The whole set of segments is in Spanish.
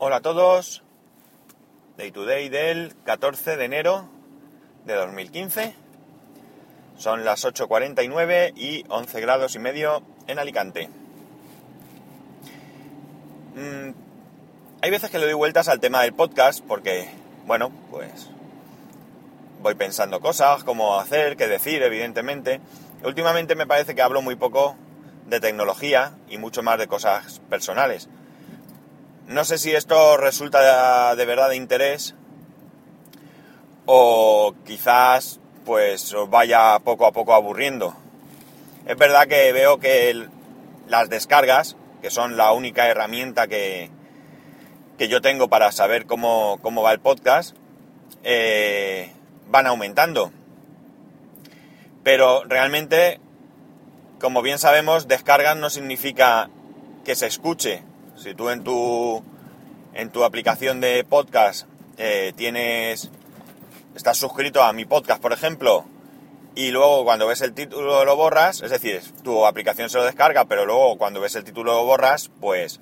Hola a todos. Day to day del 14 de enero de 2015. Son las 8.49 y 11 grados y medio en Alicante. Mm, hay veces que le doy vueltas al tema del podcast porque, bueno, pues voy pensando cosas, cómo hacer, qué decir, evidentemente. Últimamente me parece que hablo muy poco de tecnología y mucho más de cosas personales. No sé si esto resulta de verdad de interés o quizás pues os vaya poco a poco aburriendo. Es verdad que veo que las descargas, que son la única herramienta que, que yo tengo para saber cómo, cómo va el podcast, eh, van aumentando. Pero realmente, como bien sabemos, descargas no significa que se escuche. Si tú en tu, en tu aplicación de podcast eh, tienes, estás suscrito a mi podcast, por ejemplo, y luego cuando ves el título lo borras, es decir, tu aplicación se lo descarga, pero luego cuando ves el título lo borras, pues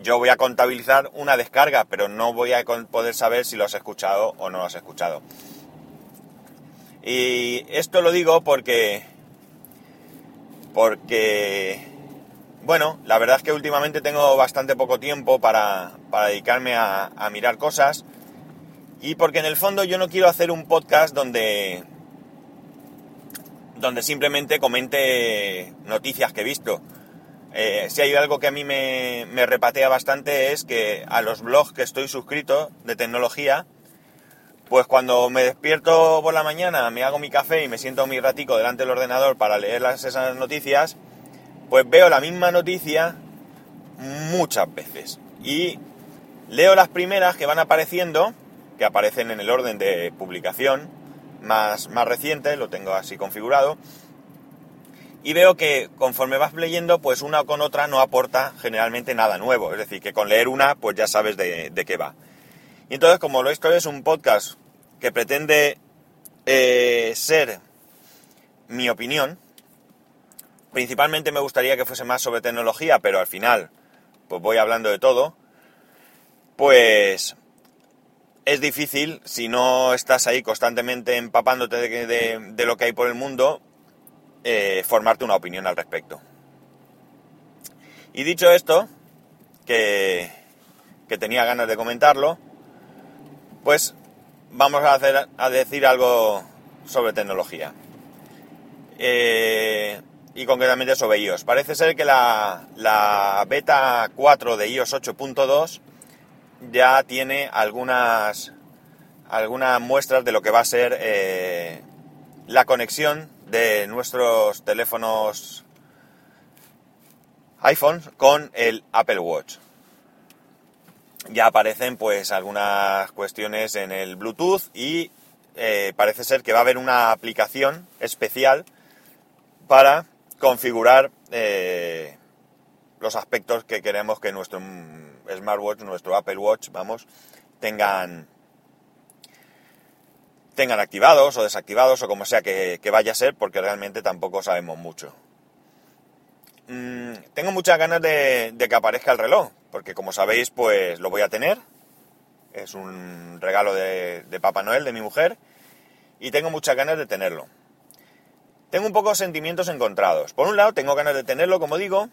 yo voy a contabilizar una descarga, pero no voy a poder saber si lo has escuchado o no lo has escuchado. Y esto lo digo porque... Porque bueno, la verdad es que últimamente tengo bastante poco tiempo para, dedicarme a, mirar cosas y porque en el fondo yo no quiero hacer un podcast donde, donde simplemente comente noticias que he visto. Eh, si hay algo que a mí me, repatea bastante es que a los blogs que estoy suscrito de tecnología, pues cuando me despierto por la mañana, me hago mi café y me siento mi ratico delante del ordenador para leer esas noticias, pues veo la misma noticia muchas veces. Y leo las primeras que van apareciendo, que aparecen en el orden de publicación más, más reciente, lo tengo así configurado, y veo que conforme vas leyendo, pues una con otra no aporta generalmente nada nuevo. Es decir, que con leer una, pues ya sabes de, qué va. Y entonces, como esto es un podcast que pretende eh, ser mi opinión, Principalmente me gustaría que fuese más sobre tecnología, pero al final, pues voy hablando de todo. Pues es difícil, si no estás ahí constantemente empapándote de, lo que hay por el mundo, eh, formarte una opinión al respecto. Y dicho esto, que, que tenía ganas de comentarlo, pues vamos a, hacer, a decir algo sobre tecnología. Eh, y concretamente sobre iOS. Parece ser que la, beta 4 de iOS 8.2 ya tiene algunas, algunas muestras de lo que va a ser eh, la conexión de nuestros teléfonos iPhone con el Apple Watch. Ya aparecen pues algunas cuestiones en el Bluetooth y eh, parece ser que va a haber una aplicación especial para configurar eh, los aspectos que queremos que nuestro smartwatch, nuestro Apple Watch, vamos, tengan tengan activados o desactivados o como sea que, vaya a ser, porque realmente tampoco sabemos mucho. Mm, tengo muchas ganas de, que aparezca el reloj, porque como sabéis, pues lo voy a tener. Es un regalo de Papá Noel, de mi mujer, y tengo muchas ganas de tenerlo tengo un poco sentimientos encontrados. Por un lado, tengo ganas de tenerlo, como digo,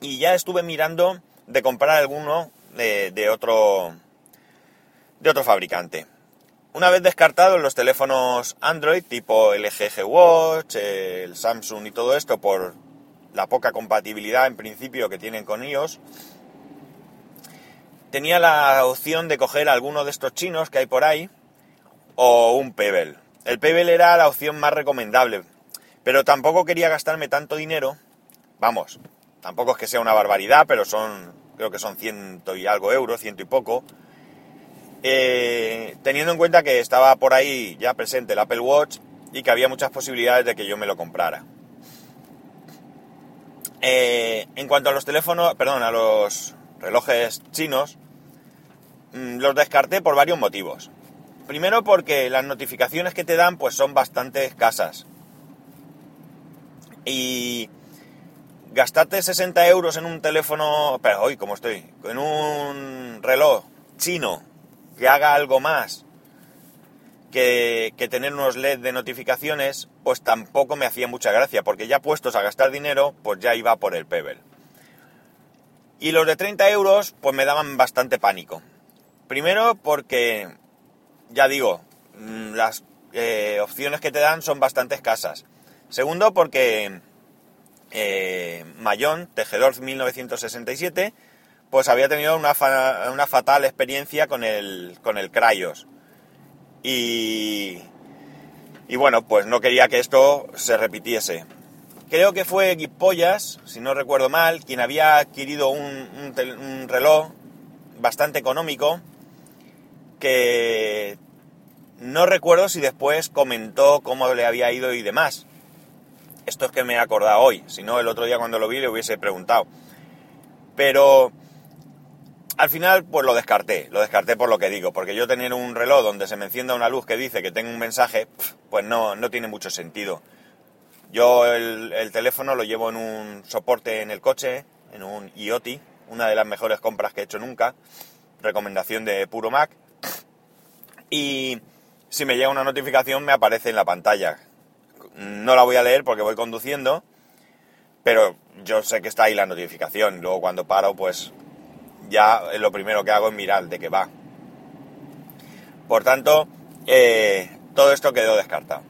y ya estuve mirando de comprar alguno de, otro de otro fabricante. Una vez descartados los teléfonos Android tipo el LG Watch, el Samsung y todo esto por la poca compatibilidad en principio que tienen con iOS, tenía la opción de coger alguno de estos chinos que hay por ahí o un Pebble. El Pebble era la opción más recomendable pero tampoco quería gastarme tanto dinero. Vamos, tampoco es que sea una barbaridad, pero son, creo que son ciento y algo euros, ciento y poco. Eh, teniendo en cuenta que estaba por ahí ya presente el Apple Watch y que había muchas posibilidades de que yo me lo comprara. Eh, en cuanto a los teléfonos, perdón, a los relojes chinos, mm, los descarté por varios motivos. Primero porque las notificaciones que te dan pues son bastante escasas. Y gastarte 60 euros en un teléfono, pero hoy como estoy, en un reloj chino que haga algo más que, que, tener unos LED de notificaciones, pues tampoco me hacía mucha gracia, porque ya puestos a gastar dinero, pues ya iba por el Pebble. Y los de 30 euros, pues me daban bastante pánico. Primero porque, ya digo, mm, las eh, opciones que te dan son bastante escasas. Segundo porque eh, Mayón, tejedor 1967, pues había tenido una, una fatal experiencia con el, con el Cryos. Y, y bueno, pues no quería que esto se repitiese. Creo que fue Guipollas, si no recuerdo mal, quien había adquirido un, un, reloj bastante económico que no recuerdo si después comentó cómo le había ido y demás. Esto es que me he acordado hoy, si no el otro día cuando lo vi le hubiese preguntado. Pero al final pues lo descarté, lo descarté por lo que digo, porque yo tener un reloj donde se me encienda una luz que dice que tengo un mensaje, pues no, no tiene mucho sentido. Yo el, teléfono lo llevo en un soporte en el coche, en un IoT, una de las mejores compras que he hecho nunca, recomendación de Puro Mac. Y si me llega una notificación me aparece en la pantalla. No la voy a leer porque voy conduciendo, pero yo sé que está ahí la notificación. Luego cuando paro, pues ya lo primero que hago es mirar de qué va. Por tanto, eh, todo esto quedó descartado.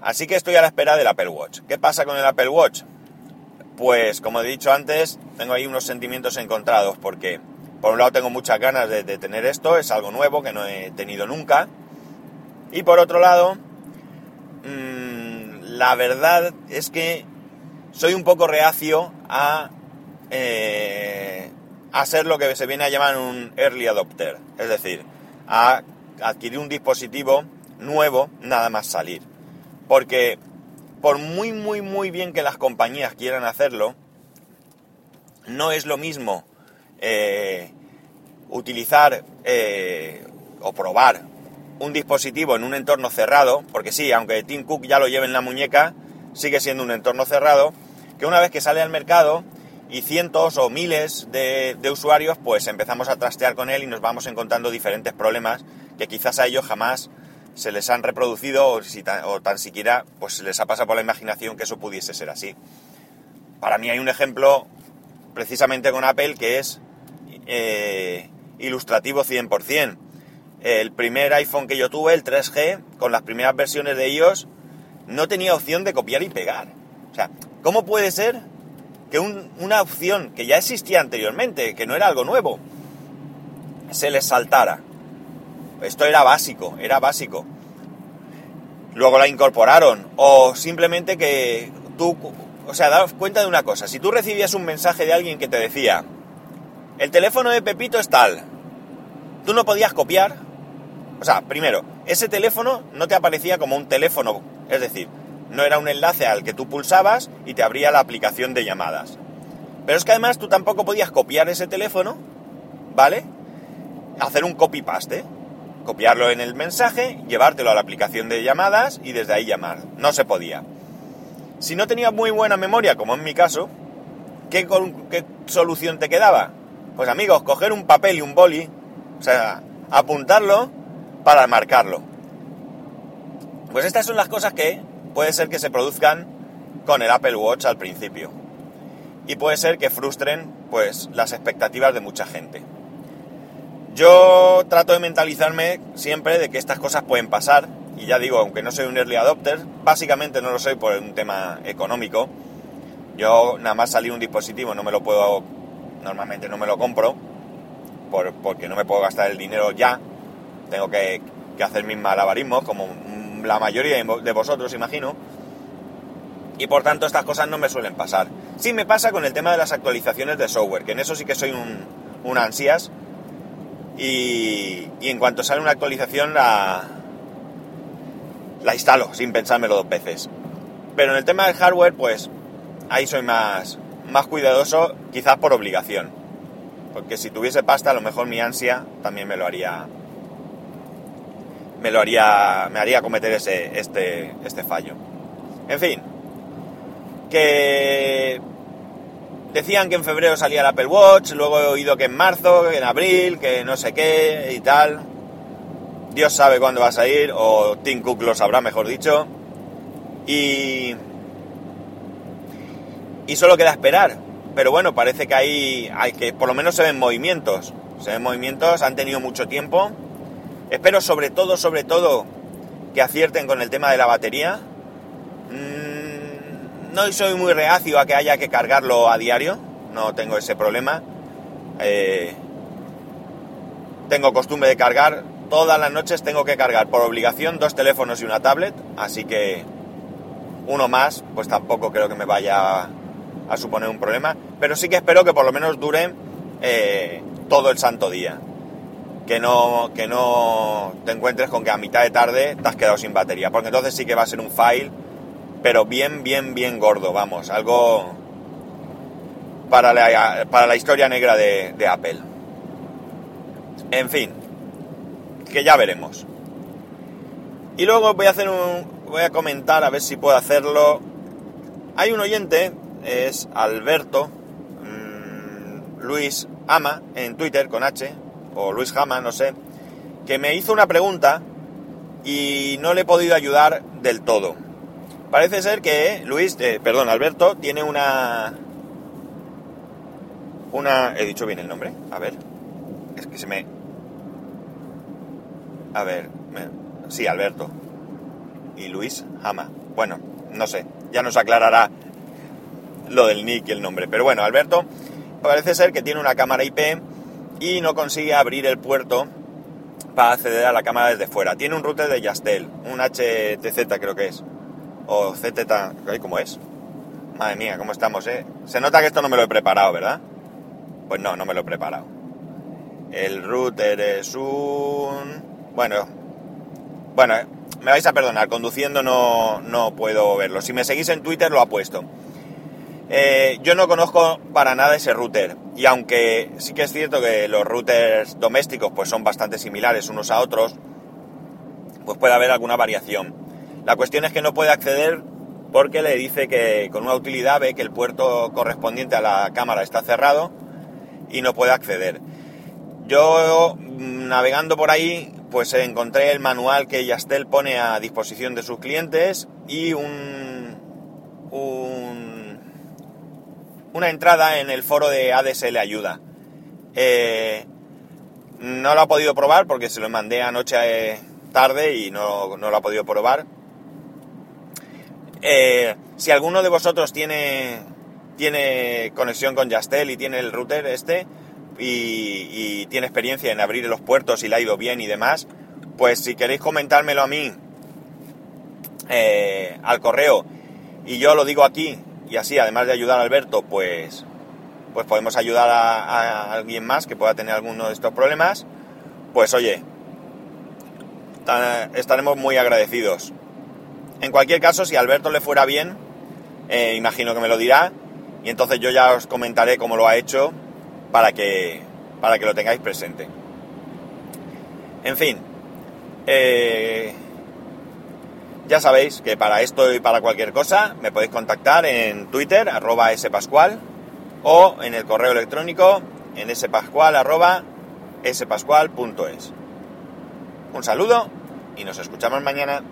Así que estoy a la espera del Apple Watch. ¿Qué pasa con el Apple Watch? Pues como he dicho antes, tengo ahí unos sentimientos encontrados porque por un lado tengo muchas ganas de, tener esto, es algo nuevo que no he tenido nunca. Y por otro lado, la verdad es que soy un poco reacio a, eh, ser lo que se viene a llamar un early adopter. Es decir, a adquirir un dispositivo nuevo nada más salir. Porque por muy, muy, muy bien que las compañías quieran hacerlo, no es lo mismo eh, utilizar eh, o probar un dispositivo en un entorno cerrado, porque sí, aunque Tim Cook ya lo lleve en la muñeca, sigue siendo un entorno cerrado, que una vez que sale al mercado y cientos o miles de, usuarios, pues empezamos a trastear con él y nos vamos encontrando diferentes problemas que quizás a ellos jamás se les han reproducido o, si tan siquiera pues se les ha pasado por la imaginación que eso pudiese ser así. Para mí hay un ejemplo precisamente con Apple que es eh, ilustrativo 100%. El primer iPhone que yo tuve, el 3G, con las primeras versiones de ellos, no tenía opción de copiar y pegar. O sea, ¿cómo puede ser que un, una opción que ya existía anteriormente, que no era algo nuevo, se les saltara? Esto era básico, era básico. Luego la incorporaron. O simplemente que tú, o sea, daos cuenta de una cosa. Si tú recibías un mensaje de alguien que te decía, el teléfono de Pepito es tal, tú no podías copiar. O sea, primero, ese teléfono no te aparecía como un teléfono, es decir, no era un enlace al que tú pulsabas y te abría la aplicación de llamadas. Pero es que además tú tampoco podías copiar ese teléfono, ¿vale? Hacer un copy-paste copiarlo en el mensaje, llevártelo a la aplicación de llamadas y desde ahí llamar. No se podía. Si no tenías muy buena memoria, como en mi caso, ¿qué, ¿qué, solución te quedaba? Pues amigos, coger un papel y un boli, o sea, apuntarlo para marcarlo. Pues estas son las cosas que puede ser que se produzcan con el Apple Watch al principio. Y puede ser que frustren pues las expectativas de mucha gente. Yo trato de mentalizarme siempre de que estas cosas pueden pasar, y ya digo, aunque no soy un early adopter, básicamente no lo soy por un tema económico. Yo nada más salir un dispositivo no me lo puedo, normalmente no me lo compro, por, porque no me puedo gastar el dinero ya. Tengo que, hacer mis malabarismos, como la mayoría de vosotros, imagino. Y por tanto estas cosas no me suelen pasar. Sí me pasa con el tema de las actualizaciones de software, que en eso sí que soy un, ansias y, en cuanto sale una actualización la, la instalo sin pensármelo dos veces. Pero en el tema del hardware, pues ahí soy más, más cuidadoso, quizás por obligación. Porque si tuviese pasta, a lo mejor mi ansia también me lo haría. Me lo haría. Me haría cometer ese, este, este fallo. En fin. Que decían que en febrero salía el Apple Watch, luego he oído que en marzo, que en abril, que no sé qué y tal. Dios sabe cuándo va a salir, o Tim Cook lo sabrá, mejor dicho. Y. Y solo queda esperar. Pero bueno, parece que hay, hay que, por lo menos se ven movimientos. Se ven movimientos, han tenido mucho tiempo. Espero sobre todo, sobre todo, que acierten con el tema de la batería. Mm, no soy muy reacio a que haya que cargarlo a diario. No tengo ese problema. Eh, tengo costumbre de cargar. Todas las noches tengo que cargar por obligación dos teléfonos y una tablet. Así que uno más, pues tampoco creo que me vaya a suponer un problema. Pero sí que espero que por lo menos dure eh, todo el santo día. Que no, que no te encuentres con que a mitad de tarde te has quedado sin batería. Porque entonces sí que va a ser un file, pero bien, bien, bien gordo, vamos. Algo para la, para la historia negra de, Apple. En fin, que ya veremos. Y luego voy a hacer un. voy a comentar a ver si puedo hacerlo. Hay un oyente, es Alberto mmm, Luis Ama en Twitter con H, o Luis Jama, no sé, que me hizo una pregunta y no le he podido ayudar del todo. Parece ser que Luis, eh, perdón, Alberto, tiene una. Una. ¿He dicho bien el nombre? A ver. Es que se me. A ver. Sí, Alberto. Y Luis Jama. Bueno, no sé. Ya nos aclarará lo del nick y el nombre. Pero bueno, Alberto parece ser que tiene una cámara IP y no consigue abrir el puerto para acceder a la cámara desde fuera. Tiene un router de Yastel, un HTZ creo que es. O ZT, ¿cómo es? Madre mía, ¿cómo estamos, eh? Se nota que esto no me lo he preparado, ¿verdad? Pues no, no me lo he preparado. El router es un... Bueno, bueno, me vais a perdonar, conduciendo no, no puedo verlo. Si me seguís en Twitter lo apuesto. Eh, yo no conozco para nada ese router y aunque sí que es cierto que los routers domésticos pues son bastante similares unos a otros, pues puede haber alguna variación. La cuestión es que no puede acceder porque le dice que con una utilidad ve que el puerto correspondiente a la cámara está cerrado y no puede acceder. Yo navegando por ahí pues encontré el manual que Yastel pone a disposición de sus clientes y un una entrada en el foro de ADSL Ayuda. Eh, no lo ha podido probar porque se lo mandé anoche eh, tarde y no, no, lo ha podido probar. Eh, si alguno de vosotros tiene, tiene conexión con Yastel y tiene el router este y, y, tiene experiencia en abrir los puertos y le ha ido bien y demás, pues si queréis comentármelo a mí eh, al correo y yo lo digo aquí y así, además de ayudar a Alberto, pues, pues podemos ayudar a, alguien más que pueda tener alguno de estos problemas, pues oye, estaremos muy agradecidos. En cualquier caso, si a Alberto le fuera bien, eh, imagino que me lo dirá, y entonces yo ya os comentaré cómo lo ha hecho para que, para que lo tengáis presente. En fin, eh, ya sabéis que para esto y para cualquier cosa me podéis contactar en Twitter, arroba spascual, o en el correo electrónico en spascual, arroba spascual.es. Un saludo y nos escuchamos mañana.